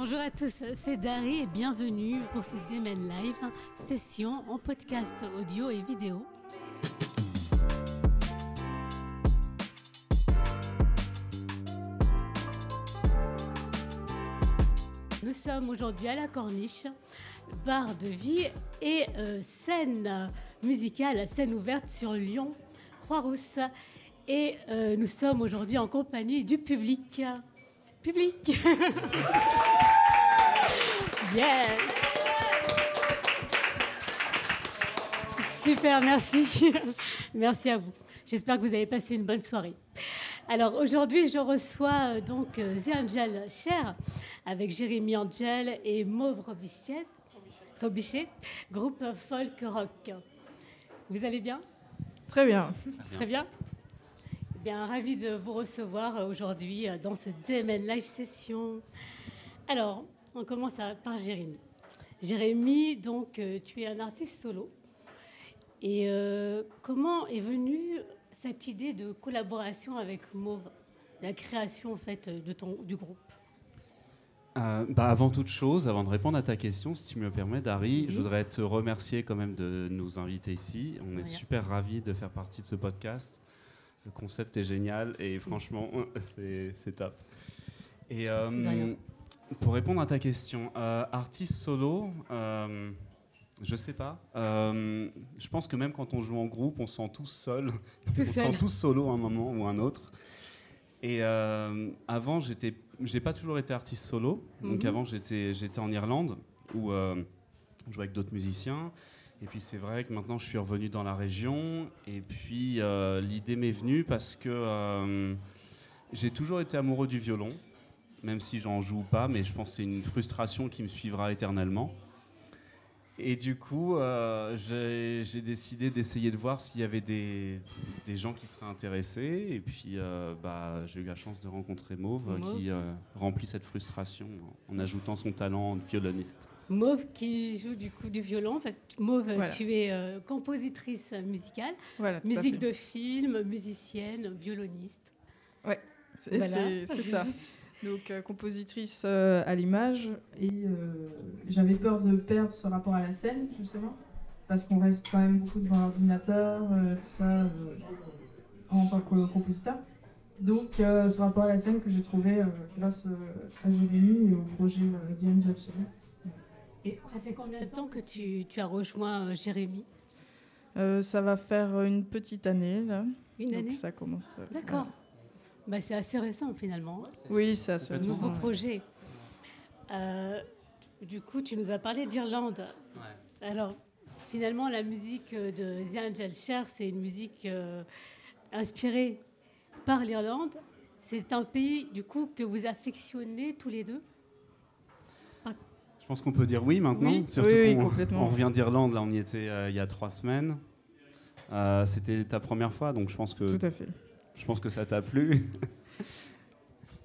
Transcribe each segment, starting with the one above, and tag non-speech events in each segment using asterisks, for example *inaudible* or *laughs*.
Bonjour à tous, c'est Dari et bienvenue pour ce Demen Live, session en podcast audio et vidéo. Nous sommes aujourd'hui à la Corniche, bar de vie et euh, scène musicale, scène ouverte sur Lyon, Croix-Rousse. Et euh, nous sommes aujourd'hui en compagnie du public. Public *laughs* Yes Super, merci. *laughs* Merci à vous. J'espère que vous avez passé une bonne soirée. Alors aujourd'hui, je reçois euh, donc euh, The Angel Cher avec Jérémy Angel et Mauve Robichet, Robichet, groupe folk rock. Vous allez bien? Très bien. Très bien. Eh bien, ravi de vous recevoir aujourd'hui euh, dans cette DMN Live Session. Alors, on commence par Jérémy. Jérémy, donc, euh, tu es un artiste solo. Et euh, comment est venue cette idée de collaboration avec Mauve La création, en fait, de ton, du groupe? Euh, bah, avant toute chose, avant de répondre à ta question, si tu me le permets, Dari, Oui. je voudrais te remercier quand même de nous inviter ici. On est super ravis de faire partie de ce podcast. Le concept est génial et franchement, *laughs* c'est top. Et euh. Pour répondre à ta question, euh, artiste solo, euh, je sais pas. Euh, je pense que même quand on joue en groupe, on se sent tous seul. *laughs* On se sent tous solo à un moment ou un autre. Et euh, avant, j'étais, j'ai pas toujours été artiste solo. Donc Mhm. avant, j'étais, j'étais en Irlande où je jouais avec d'autres musiciens. Et puis c'est vrai que maintenant, je suis revenu dans la région. Et puis l'idée m'est venue parce que j'ai toujours été amoureux du violon, même si j'en joue pas. Mais je pense que c'est une frustration qui me suivra éternellement. Et du coup, euh, j'ai j'ai décidé d'essayer de voir s'il y avait des, des gens qui seraient intéressés. Et puis, euh, bah, j'ai eu la chance de rencontrer Mauve, euh, Mauve. qui euh, remplit cette frustration en, ajoutant son talent de violoniste. Mauve qui joue du coup du violon. En fait, Mauve, Voilà. tu es euh, compositrice musicale, Voilà, musique de film, musicienne, violoniste. C'est Voilà. c'est- c'est ça. *laughs* Donc, euh, compositrice euh, à l'image. Et euh, j'avais peur de perdre ce rapport à la scène, justement. Parce qu'on reste quand même beaucoup devant l'ordinateur, euh, tout ça, en tant que compositeur. Donc, ce rapport à la scène que j'ai trouvé grâce à Jérémy et au projet The Angel Show. Et ça fait combien de temps que tu, tu as rejoint Jérémy? Ça va faire une petite année, là. Une Donc, année? ça commence. D'accord. Bah, c'est assez récent finalement. Oui, c'est assez nouveau récent, ouais. projet. Euh, du coup, tu nous as parlé d'Irlande. Alors, finalement, la musique euh, de The Angel Cher, c'est une musique euh, inspirée par l'Irlande. C'est un pays, du coup, que vous affectionnez tous les deux? Je pense qu'on peut dire oui maintenant. Oui. Surtout Oui, oui, qu'on complètement. on revient d'Irlande, là on y était euh, il y a trois semaines. Euh, C'était ta première fois, donc je pense que Tout à fait. Je pense que ça t'a plu.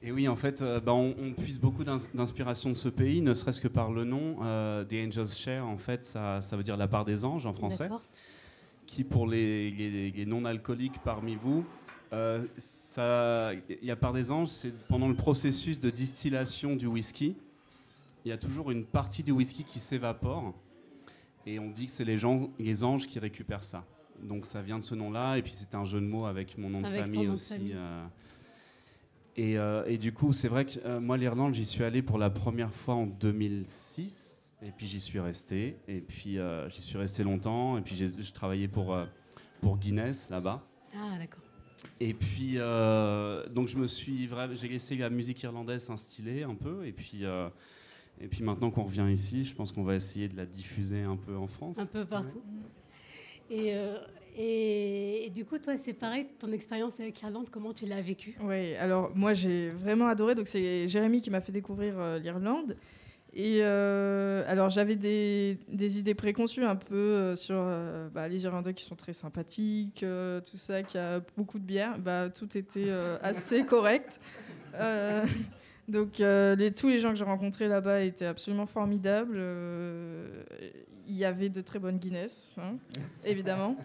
Et oui, en fait, euh, bah, on, on puise beaucoup d'ins- d'inspiration de ce pays, ne serait-ce que par le nom. euh, The Angels Share, en fait, ça, ça veut dire la part des anges en français. D'accord. Qui, pour les, les- les non-alcooliques parmi vous, euh, il y a part des anges, c'est pendant le processus de distillation du whisky, il y a toujours une partie du whisky qui s'évapore. Et on dit que c'est les, gens, les anges qui récupèrent ça. Donc ça vient de ce nom-là, et puis c'est un jeu de mots avec mon nom de Avec famille de aussi. famille. euh. Et, euh, et du coup, c'est vrai que euh, moi, l'Irlande, j'y suis allé pour la première fois en 2006, et puis j'y suis resté, et puis j'y suis resté longtemps, et puis j'ai travaillé pour, pour Guinness là-bas. Ah, d'accord. Et puis, euh, donc je me suis vraiment, j'ai laissé la musique irlandaise s'instiller un peu, et puis, euh, et puis maintenant qu'on revient ici, je pense qu'on va essayer de la diffuser un peu en France. Un peu partout. Et, euh, et, du coup, toi, c'est pareil, ton expérience avec l'Irlande, comment tu l'as vécue? Oui, alors moi j'ai vraiment adoré. Donc c'est Jérémy qui m'a fait découvrir euh, l'Irlande. Et euh, alors j'avais des, idées préconçues un peu sur bah, les Irlandais qui sont très sympathiques, tout ça, qui a beaucoup de bière. Bah, tout était assez *laughs* correct. *laughs* Donc tous les gens que j'ai rencontrés là-bas étaient absolument formidables. Il y avait de très bonnes Guinness, hein, *laughs* évidemment.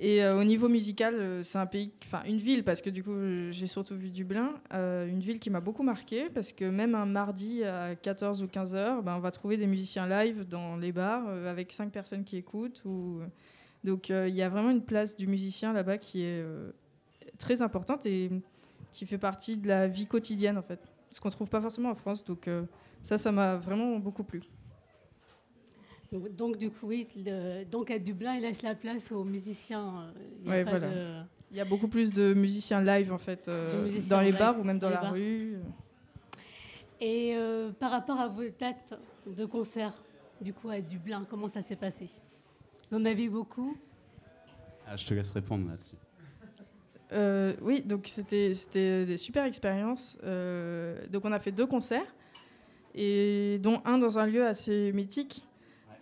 Et au niveau musical, c'est un pays, enfin une ville, parce que du coup j'ai surtout vu Dublin, une ville qui m'a beaucoup marqué, parce que même un mardi à 14 ou 15 heures, ben, on va trouver des musiciens live dans les bars avec cinq personnes qui écoutent. Ou... Donc il y a vraiment une place du musicien là-bas qui est très importante et qui fait partie de la vie quotidienne en fait, ce qu'on trouve pas forcément en France. Donc ça, ça m'a vraiment beaucoup plu. Donc, du coup, oui, donc à Dublin, il laisse la place aux musiciens. Euh, il y, voilà. il y a beaucoup plus de musiciens live, en fait, euh, dans les bars ou même dans, la rue. Et euh, par rapport à vos dates de concert, du coup, à Dublin, comment ça s'est passé? Vous en avez beaucoup? Ah, Je te laisse répondre là-dessus. oui, donc c'était des super expériences. donc on a fait deux concerts, et dont un dans un lieu assez mythique,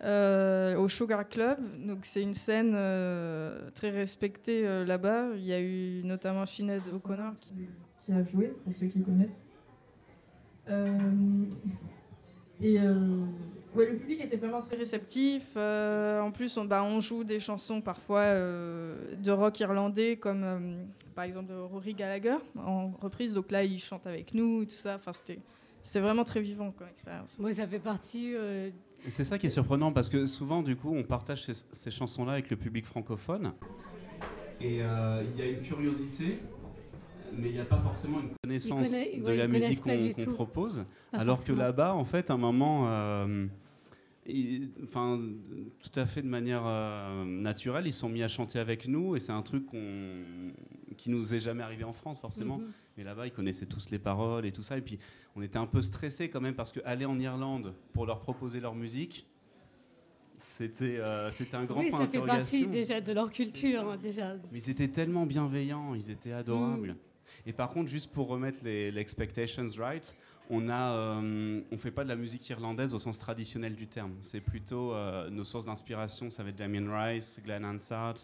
euh, au Sugar Club. Donc c'est une scène euh, très respectée euh, là-bas. Il y a eu notamment Sinead O'Connor qui, a joué, pour ceux qui connaissent. et le public était vraiment très réceptif. en plus, on, bah, on, joue des chansons parfois de rock irlandais, comme par exemple Rory Gallagher en reprise. Donc là, il chante avec nous et tout ça. Enfin, c'était c'est vraiment très vivant comme expérience. Moi, ça fait partie. C'est ça qui est surprenant parce que souvent, du coup, on partage ces, chansons-là avec le public francophone. Et euh, il y a une curiosité, mais il n'y a pas forcément une connaissance de la musique qu'on propose. alors que là-bas, en fait, à un moment. Euh, enfin, tout à fait de manière naturelle, ils sont mis à chanter avec nous et c'est un truc qui nous est jamais arrivé en France forcément. Mhm. Mais là-bas, ils connaissaient tous les paroles et tout ça. Et puis, on était un peu stressés quand même parce qu'aller en Irlande pour leur proposer leur musique, c'était euh, c'était un grand oui, point d'interrogation. Oui, ça fait partie déjà de leur culture. Hein, déjà. Mais ils étaient tellement bienveillants, ils étaient adorables. Mm. Et par contre, juste pour remettre les, expectations right, on a, euh, on fait pas de la musique irlandaise au sens traditionnel du terme. C'est plutôt euh, nos sources d'inspiration, ça va être Damien Rice, Glenn Hansard.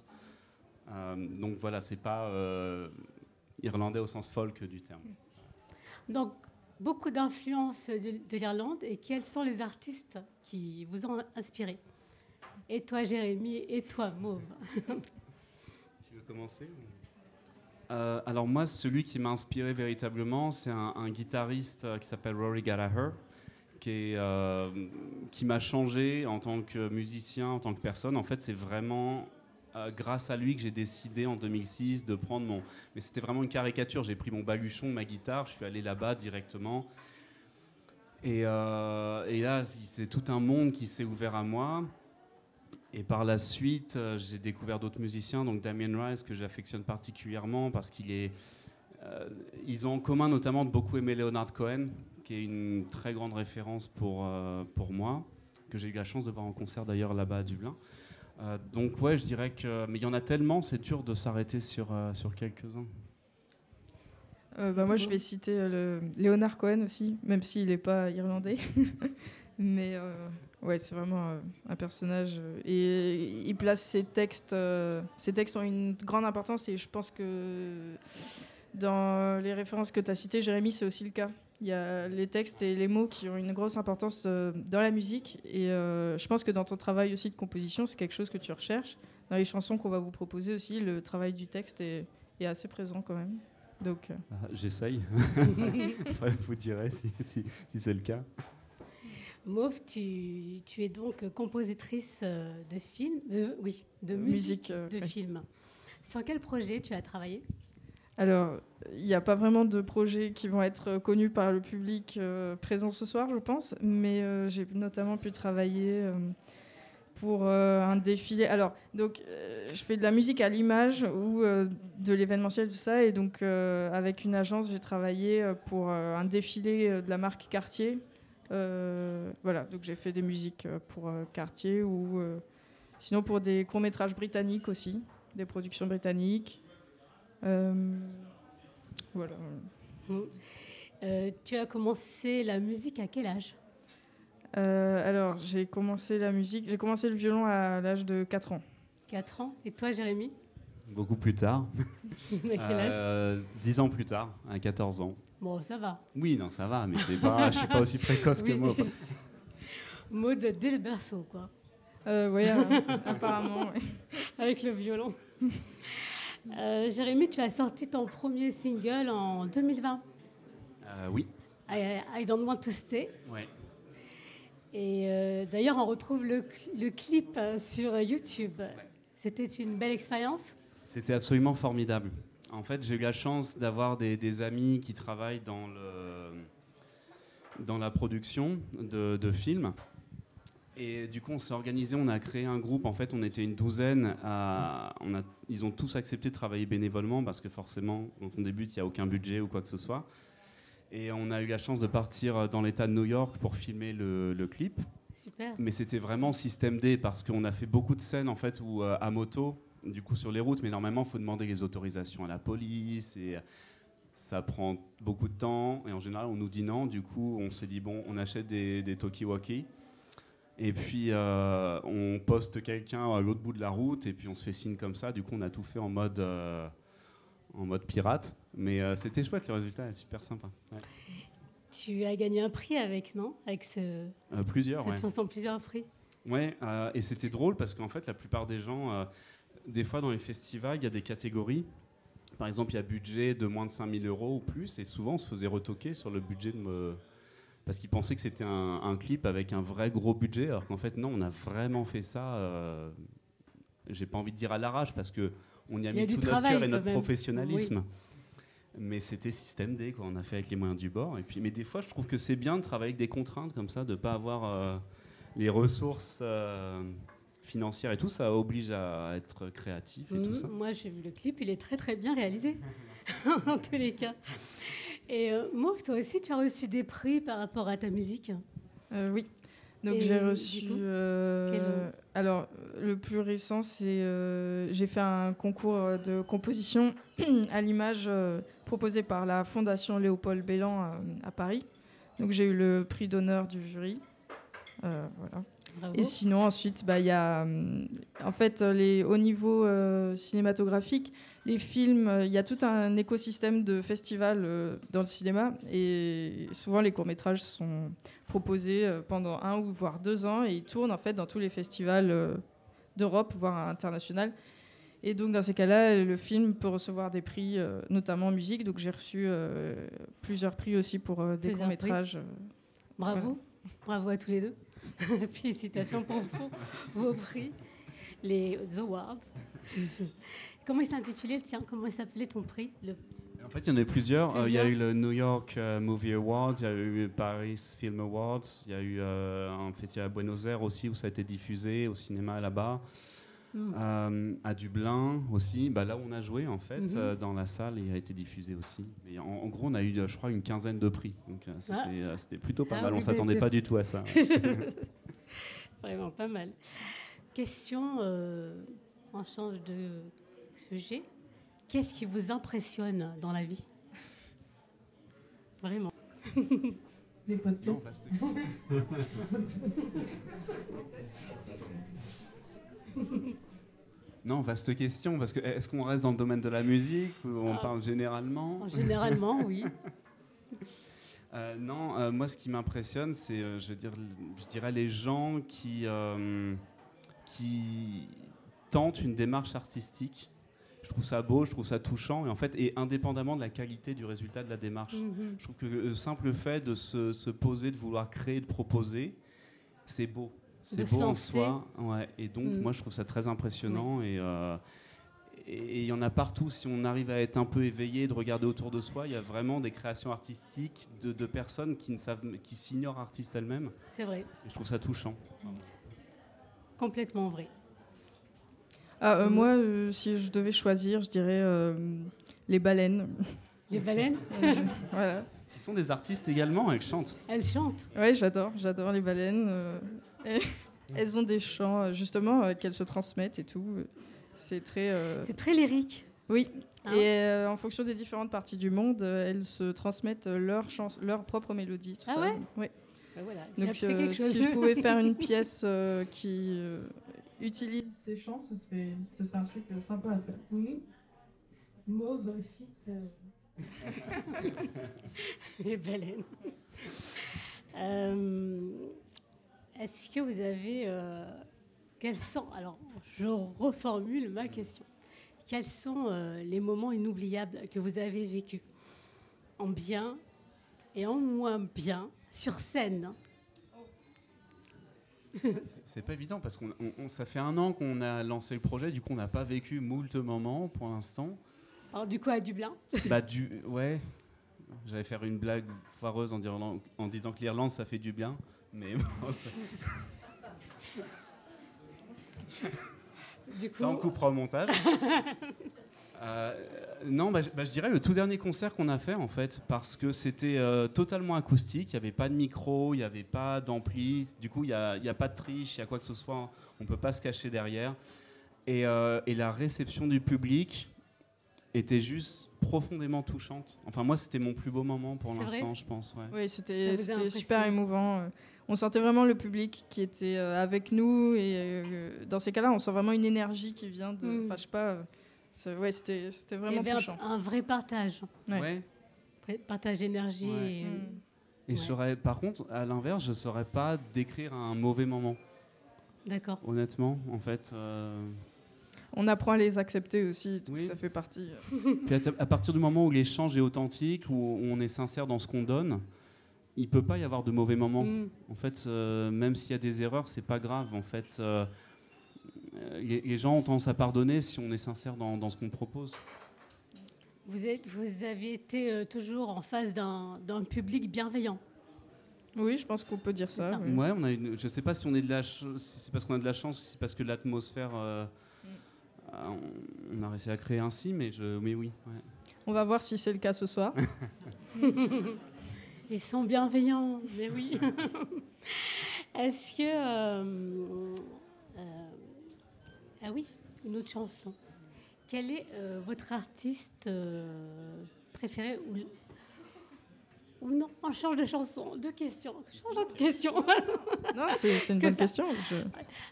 Donc voilà, c'est pas irlandais au sens folk du terme. Donc, beaucoup d'influences de, l'Irlande. Et quels sont les artistes qui vous ont inspiré? Et toi, Jérémy, et toi, Mauve? *laughs* Tu veux commencer euh, alors moi, celui qui m'a inspiré véritablement, c'est un, guitariste euh, qui s'appelle Rory Gallagher, qui, euh, qui m'a changé en tant que musicien, en tant que personne. En fait, c'est vraiment euh, grâce à lui que j'ai décidé en 2006 de prendre mon. Mais c'était vraiment une caricature. J'ai pris mon baluchon, ma guitare, je suis allé là-bas directement. Et, euh, et là, c'est tout un monde qui s'est ouvert à moi. Et par la suite, euh, j'ai découvert d'autres musiciens, donc Damien Rice, que j'affectionne particulièrement parce qu'il est. ils ont en commun notamment de beaucoup aimer Leonard Cohen, qui est une très grande référence pour, pour moi, que j'ai eu la chance de voir en concert d'ailleurs là-bas à Dublin. Euh, donc ouais, je dirais que... Mais il y en a tellement, c'est dur de s'arrêter sur, euh, sur quelques-uns. Euh, bah moi, je vais citer le Leonard Cohen aussi, même s'il n'est pas irlandais. *laughs* Mais ouais, c'est vraiment un personnage. Et il place ses textes. ses textes ont une grande importance et je pense que dans les références que tu as citées, Jérémy, c'est aussi le cas. Il y a les textes et les mots qui ont une grosse importance euh, dans la musique. Et euh, je pense que dans ton travail aussi de composition, c'est quelque chose que tu recherches. Dans les chansons qu'on va vous proposer aussi, le travail du texte est, assez présent quand même. Donc, euh. ah, J'essaye. *laughs* vous direz si, si, c'est le cas. Mauve, tu, tu, es donc compositrice de films, oui, de musique, de films. Sur quel projet tu as travaillé? Alors, il n'y a pas vraiment de projets qui vont être connus par le public euh, présent ce soir, je pense, mais euh, j'ai notamment pu travailler euh, pour un défilé. Alors, donc, je fais de la musique à l'image ou de l'événementiel, tout ça, et donc avec une agence, j'ai travaillé pour un défilé de la marque Cartier. voilà, donc j'ai fait des musiques pour Cartier ou sinon pour des courts métrages britanniques aussi, des productions britanniques. Euh, voilà. Euh, tu as commencé la musique à quel âge? Euh, Alors, j'ai commencé la musique, j'ai commencé le violon à l'âge de 4 ans. 4 ans. Et toi, Jérémy? Beaucoup plus tard. *laughs* à quel âge? 10 ans plus tard, à 14 ans. Bon, ça va. Oui, non, ça va, mais pas, je ne suis pas aussi précoce que moi. Mode dès le berceau, quoi. *laughs* oui, *laughs* apparemment. Avec le violon. Euh, Jérémy, tu as sorti ton premier single en 2020. Euh, oui. I, Don't Want to Stay. Ouais. Et euh, d'ailleurs, on retrouve le, clip sur YouTube. C'était une belle expérience C'était absolument formidable. En fait, j'ai eu la chance d'avoir des, amis qui travaillent dans, le, dans la production de, de films. Et du coup, on s'est organisé, on a créé un groupe. En fait, on était une douzaine. À, on a, ils ont tous accepté de travailler bénévolement parce que forcément, quand on débute, il n'y a aucun budget ou quoi que ce soit. Et on a eu la chance de partir dans l'État de New York pour filmer le, clip. Super. Mais c'était vraiment système D parce qu'on a fait beaucoup de scènes en fait où, euh, à moto, du coup sur les routes. Mais normalement, il faut demander les autorisations à la police et ça prend beaucoup de temps. Et en général, on nous dit non. Du coup, on s'est dit bon, on achète des, des talkie-walkie et puis, euh, on poste quelqu'un à l'autre bout de la route, et puis on se fait signe comme ça. Du coup, on a tout fait en mode, euh, en mode pirate. Mais euh, c'était chouette, le résultat est super sympa. Tu as gagné un prix avec, non? Avec ce, Plusieurs, cette chanson, plusieurs prix. Ouais, et c'était drôle parce qu'en fait, la plupart des gens, des fois dans les festivals, il y a des catégories. Par exemple, il y a budget de moins de 5000 euros ou plus, et souvent on se faisait retoquer sur le budget de me parce qu'ils pensaient que c'était un, clip avec un vrai gros budget, alors qu'en fait non, on a vraiment fait ça. Euh, J'ai pas envie de dire à l'arrache parce que on y a, mis tout notre cœur et notre professionnalisme. Mais c'était système D, quoi. On a fait avec les moyens du bord. Et puis, mais des fois, je trouve que c'est bien de travailler avec des contraintes comme ça, de pas avoir euh, les ressources. Euh, financières et tout, ça oblige à être créatif et tout ça. Moi, j'ai vu le clip, il est très très bien réalisé, *laughs* en tous les cas. Et euh, moi, toi aussi, tu as reçu des prix par rapport à ta musique euh, Oui. Donc j'ai reçu. Euh, alors le plus récent, c'est j'ai fait un concours de composition *clears throat* à l'image proposé par la Fondation Léopold Bellan à Paris. Donc j'ai eu le prix d'honneur du jury. voilà. Et sinon, ensuite, bah, il y a, en fait, les, au niveau cinématographique, les films, euh, il y a tout un écosystème de festivals euh, dans le cinéma et souvent les courts-métrages sont proposés euh, pendant un ou voire deux ans et ils tournent en fait dans tous les festivals d'Europe, voire international. Et donc dans ces cas-là, le film peut recevoir des prix, notamment en musique. Donc j'ai reçu plusieurs prix aussi pour des courts-métrages. Bravo, bravo à tous les deux. *laughs* Félicitations pour vos, prix, les awards. Comment il s'intitulait Tiens, comment s'appelait ton prix En fait, il y en a plusieurs. Euh, il y a eu le New York euh, Movie Awards, il y a eu le Paris Film Awards, il y a eu euh, un festival à Buenos Aires aussi où ça a été diffusé au cinéma là-bas. Hmm. à Dublin aussi, bah, là où on a joué en fait, mhm. dans la salle, il a été diffusé aussi. Et en, gros, on a eu, je crois, une quinzaine de prix. Donc ah. c'était plutôt pas ah mal. on s'attendait pas du tout à ça. *laughs* *laughs* Vraiment pas mal. Question, on change de sujet. Qu'est-ce qui vous impressionne dans la vie? Vraiment. Les podcasts. Non, *laughs* *laughs* vaste question, parce que est-ce qu'on reste dans le domaine de la musique ou on ah. parle généralement Généralement, oui. *laughs* Euh, non, euh, moi ce qui m'impressionne, c'est, euh, je, dirais, les gens qui, qui tentent une démarche artistique je trouve ça beau, je trouve ça touchant, et en fait, et indépendamment de la qualité du résultat de la démarche. Mhm. Je trouve que le simple fait de se, poser, de vouloir créer, de proposer, c'est beau. C'est beau en soi. Ouais. Et donc, mhm. moi, je trouve ça très impressionnant. Euh, et il y en a partout. Si on arrive à être un peu éveillé, de regarder autour de soi, il y a vraiment des créations artistiques de, personnes qui ne savent, qui s'ignorent artistes elles-mêmes. C'est vrai. Et je trouve ça touchant. Complètement vrai. Ah, euh, moi, euh, si je devais choisir, je dirais euh, les baleines. Les *laughs* baleines Voilà. Qui sont des artistes également, elles chantent. Elles chantent Oui, j'adore, j'adore les baleines. *laughs* elles ont des chants, justement, qu'elles se transmettent et tout. C'est très. C'est très lyrique. Oui. Hein et en fonction des différentes parties du monde, elles se transmettent leur, leur propre mélodie. Tout ah ça. ouais Oui. Ben voilà, Donc, si je pouvais faire une *laughs* pièce qui utilise ces chants, ce serait, ce serait un truc euh, sympa à faire. Oui. Mauve fit. *laughs* Euh. Les baleines. Euh, est-ce que vous avez. quels sont. Alors, je reformule ma question. quels sont euh, les moments inoubliables que vous avez vécus? En bien et en moins bien, sur scène C'est pas évident parce que ça fait un an qu'on a lancé le projet, du coup on n'a pas vécu moult moments pour l'instant. Alors du coup à Dublin? Bah du ouais, j'allais faire une blague foireuse en, en disant que l'Irlande ça fait du bien, mais bon, *laughs* ça... du coup... ça on coupera au montage. *laughs* Euh, non, bah, bah, je dirais le tout dernier concert qu'on a fait en fait, parce que c'était euh, totalement acoustique, il n'y avait pas de micro, il n'y avait pas d'ampli, du coup il n'y a, a, pas de triche, il y a quoi que ce soit, on ne peut pas se cacher derrière. Et, euh, et la réception du public était juste profondément touchante. Enfin moi c'était mon plus beau moment pour l'instant, je pense. Oui, c'était super émouvant. On sentait vraiment le public qui était avec nous et dans ces cas-là on sent vraiment une énergie qui vient de, mm. enfin je sais pas Ouais, c'était vraiment touchant. Un, vrai partage. Ouais. Partage d'énergie. Et, et je saurais, par contre, à l'inverse, je ne saurais pas décrire un mauvais moment. D'accord. Honnêtement, en fait. Euh, On apprend à les accepter aussi, ça fait partie. Euh. Puis à, partir du moment où l'échange est authentique, où on est sincère dans ce qu'on donne, il peut pas y avoir de mauvais moments. Mm. En fait, euh, même s'il y a des erreurs, c'est pas grave. En fait, euh, les, gens ont tendance à pardonner si on est sincère dans, ce qu'on propose. Vous, êtes, vous avez été euh, toujours en face d'un public bienveillant. Oui, je pense qu'on peut dire ça. Ouais, on a je ne sais pas si on est de la si c'est parce qu'on a de la chance, si c'est parce que l'atmosphère, euh, mm. on a réussi à créer ainsi, mais, je, mais oui. On va voir si c'est le cas ce soir. *laughs* Ils sont bienveillants, mais oui. *laughs* Est-ce que ah oui, une autre chanson. Quel est euh, votre artiste euh, préféré ou... non On change de chanson, de question. Changeons de question. *laughs* non, c'est une bonne question.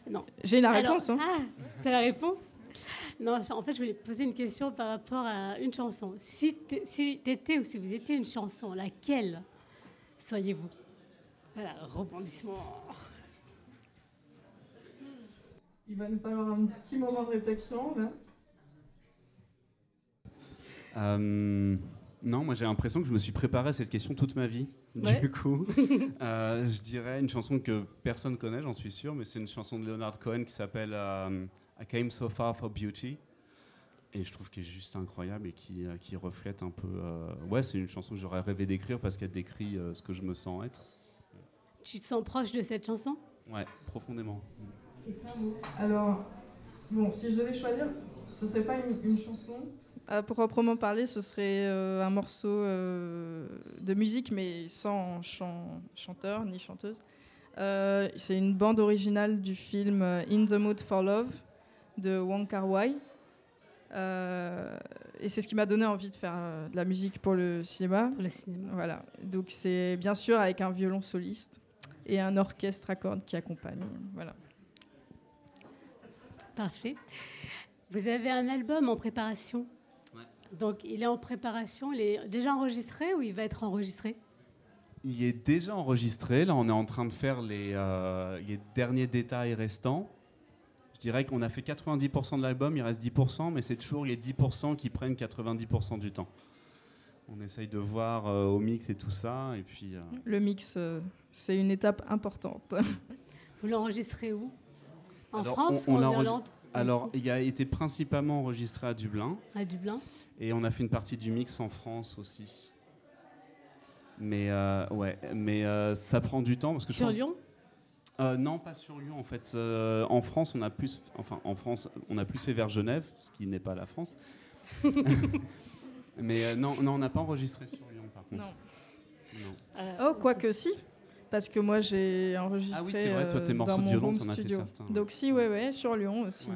Non. J'ai la réponse. Hein. Ah, tu as la réponse? Non, en fait, je voulais poser une question par rapport à une chanson. Si tu si étais ou si vous étiez une chanson, laquelle? Seriez-vous Voilà, rebondissement. Il va nous falloir un petit moment de réflexion là. Euh, non, moi j'ai l'impression que je me suis préparé à cette question toute ma vie. Du coup, *laughs* euh, je dirais une chanson que personne connaît, j'en suis sûr, mais c'est une chanson de Leonard Cohen qui s'appelle euh, I Came So Far for Beauty. Et je trouve qu'elle est juste incroyable et qui, qui reflète un peu. ouais, c'est une chanson que j'aurais rêvé d'écrire parce qu'elle décrit ce que je me sens être. Tu te sens proche de cette chanson? Ouais, profondément. Alors, bon, si je devais choisir, ce serait pas une, chanson? À proprement parler, ce serait euh, un morceau euh, de musique, mais sans chanteur ni chanteuse. Euh, c'est une bande originale du film In the Mood for Love de Wong Kar Wai. Et c'est ce qui m'a donné envie de faire de la musique pour le cinéma. Pour le cinéma. Voilà. Donc c'est bien sûr avec un violon soliste et un orchestre à cordes qui accompagne. Voilà. Parfait. Vous avez un album en préparation? Donc il est en préparation, il est déjà enregistré ou il va être enregistré? Il est déjà enregistré. Là, on est en train de faire les, euh, les derniers détails restants. Je dirais qu'on a fait 90% de l'album, il reste 10%, mais c'est toujours les 10% qui prennent 90% du temps. On essaye de voir euh, au mix et tout ça. Et puis, euh, Le mix, c'est une étape importante. *laughs* Vous l'enregistrez où? En France ou en Irlande? Alors, il a été principalement enregistré à Dublin. À Dublin? Et on a fait une partie du mix en France aussi. Mais euh, ouais, mais euh, ça prend du temps parce que sur Lyon? Euh, non, pas sur Lyon en fait. en France, on a plus, enfin en France, on a plus fait vers Genève, ce qui n'est pas la France. *laughs* mais non, non, on n'a pas enregistré sur Lyon par contre. Non. Oh, quoique si. Parce que moi, j'ai enregistré. Ah oui, c'est vrai, toi, tes euh, morceaux de violon, t'en as fait certains. Donc, si, ouais, ouais, sur Lyon aussi.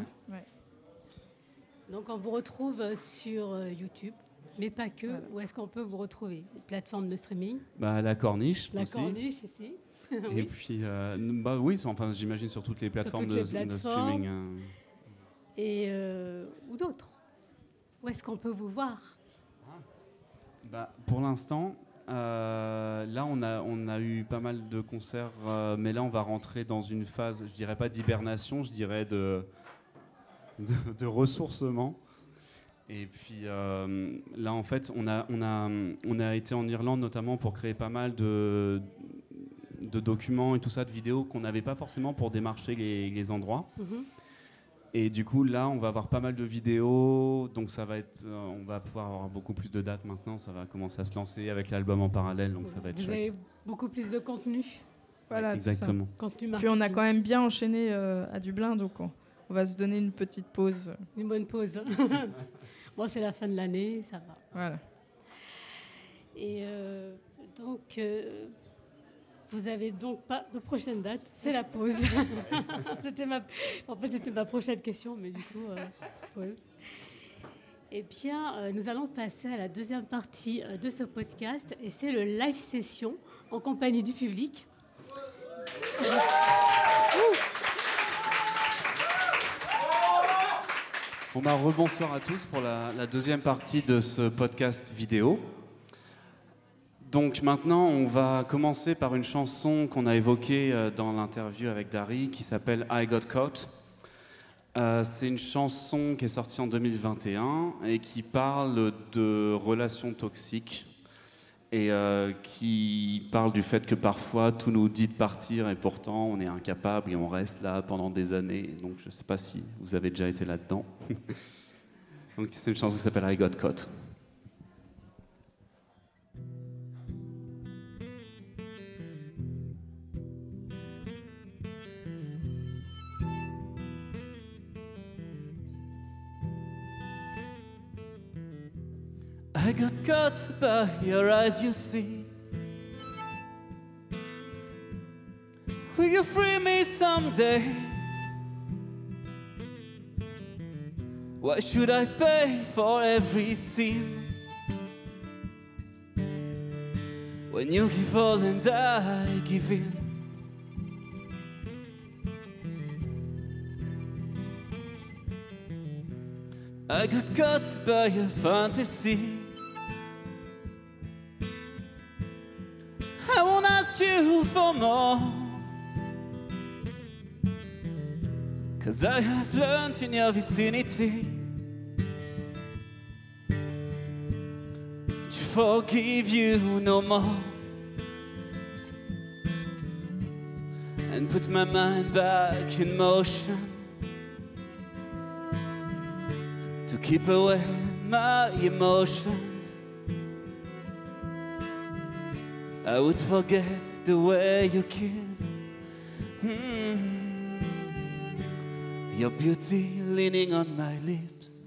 Donc, on vous retrouve euh, sur euh, YouTube, mais pas que. Où est-ce qu'on peut vous retrouver? Plateforme de streaming? Bah, La Corniche. La Corniche, ici. *laughs* Et puis, bah, oui, enfin, j'imagine sur toutes les plateformes, de, streaming. Hein. Et où d'autres Où est-ce qu'on peut vous voir? Ah. bah, Pour l'instant, euh, là, on a, on a eu pas mal de concerts, euh, mais là, on va rentrer dans une phase, je dirais pas d'hibernation, je dirais de, de, ressourcement. Et puis euh, là, en fait, on a, on, a, on a été en Irlande notamment pour créer pas mal de, de documents et tout ça, de vidéos qu'on n'avait pas forcément pour démarcher les, les endroits. Mhm. Et du coup, là, on va avoir pas mal de vidéos, donc ça va être, euh, on va pouvoir avoir beaucoup plus de dates maintenant. Ça va commencer à se lancer avec l'album en parallèle, donc ça va être Vous chouette. avez beaucoup plus de contenu, Voilà, c'est ça. Exactement. contenu Puis on a quand même bien enchaîné euh, à Dublin, donc on, on va se donner une petite pause. Une bonne pause. *laughs* bon, c'est la fin de l'année, ça va. Voilà. Et euh, donc, euh, vous avez donc pas de prochaine date, c'est la pause. *laughs* c'était ma, en fait, c'était ma prochaine question, mais du coup, euh, pause. Eh bien, euh, nous allons passer à la deuxième partie euh, de ce podcast, et c'est le live session en compagnie du public. Bon bah, rebonsoir à tous pour la, la deuxième partie de ce podcast vidéo. Donc maintenant, on va commencer par une chanson qu'on a évoquée euh, dans l'interview avec Dari qui s'appelle I Got Caught. Euh, c'est une chanson qui est sortie en 2021 et qui parle de relations toxiques et euh, qui parle du fait que parfois tout nous dit de partir et pourtant on est incapable et on reste là pendant des années. Donc je ne sais pas si vous avez déjà été là-dedans. *laughs* Donc c'est une chanson qui s'appelle I Got Caught. I got caught by your eyes, you see. Will you free me someday? Why should I pay for every sin? When you give all and I give in. I got caught by a fantasy. For more. Cause I have learned in your vicinity to forgive you no more. And put my mind back in motion to keep away my emotions. I would forget the way you kiss. Mm. Your beauty leaning on my lips.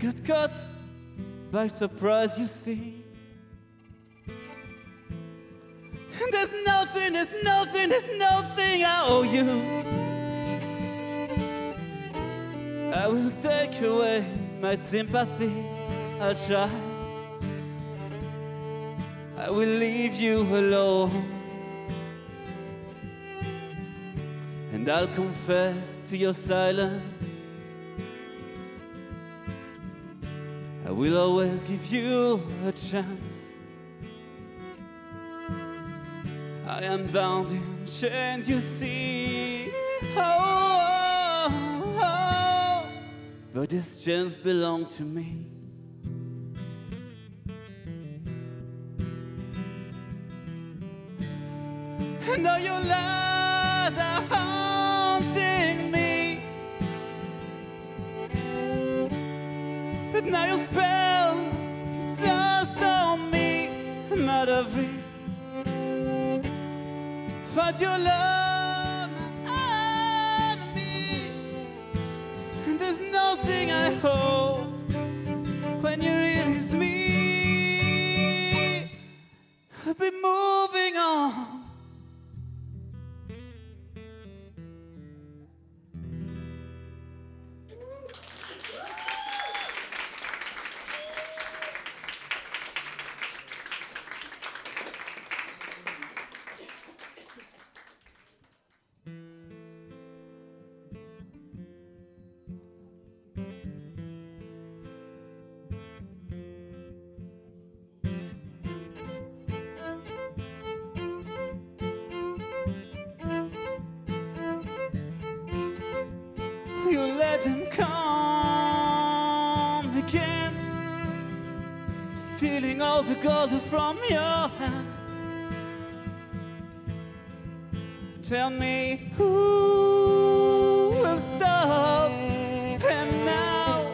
Got caught by surprise, you see. And there's nothing, there's nothing, there's nothing I owe you. I will take away my sympathy, I'll try. I will leave you alone. And I'll confess to your silence. Will always give you a chance. I am bound in chains, you see. Oh, oh, oh. but these chains belong to me. And all your lies are haunting Now your spell is lost on me, not every. Find your love on me, and there's nothing I hope when you're. Come again, stealing all the gold from your hand. Tell me who will stop them now?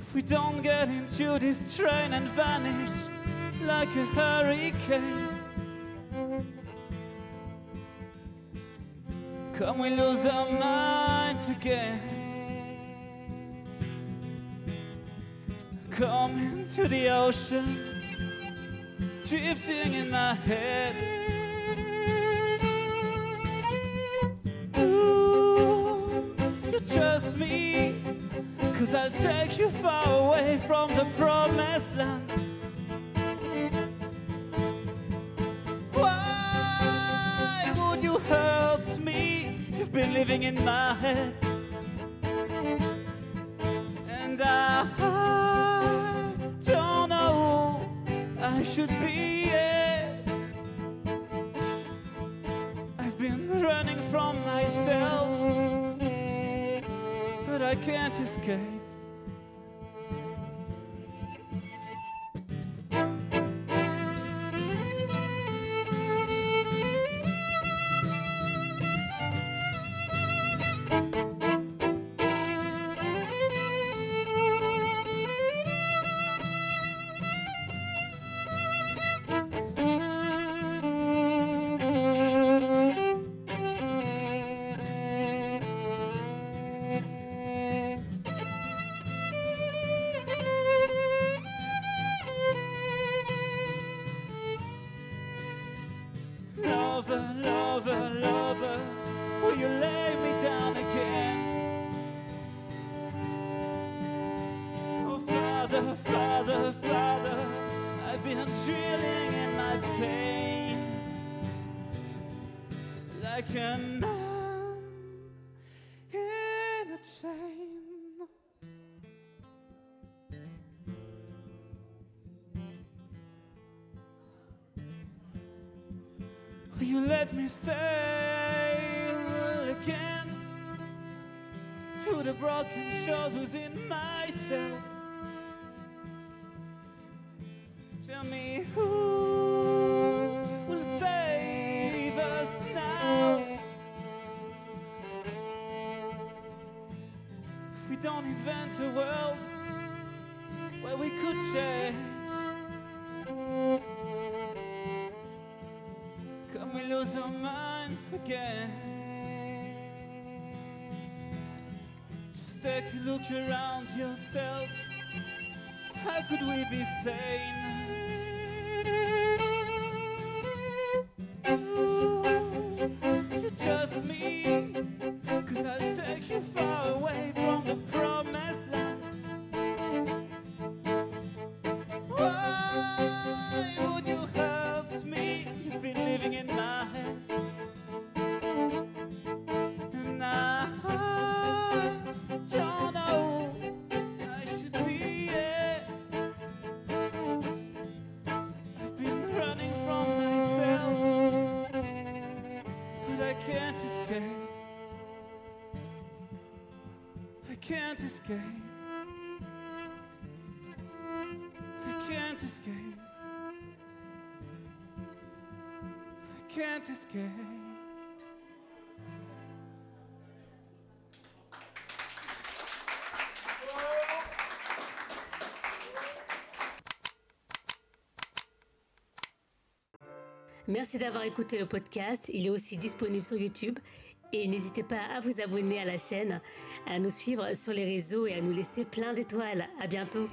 If we don't get into this train and vanish like a hurricane. Come, we lose our minds again. Come into the ocean, drifting in my head. Do you trust me? Cause I'll take you far away from the promised land. You've been living in my head. And I don't know I should be. I've been running from myself, but I can't escape. Sail again to the broken shores within myself? Look around yourself. How could we be sane? Escape. I can't escape. I can't escape. Merci d'avoir écouté le podcast. Il est aussi disponible sur YouTube Et n'hésitez pas à vous abonner à la chaîne, à nous suivre sur les réseaux et à nous laisser plein d'étoiles. À bientôt!